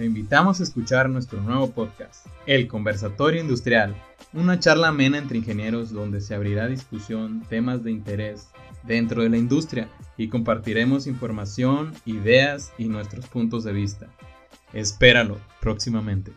te invitamos a escuchar nuestro nuevo podcast, El Conversatorio Industrial, una charla amena entre ingenieros donde se abrirá discusión temas de interés dentro de la industria y compartiremos información, ideas y nuestros puntos de vista. Espéralo próximamente.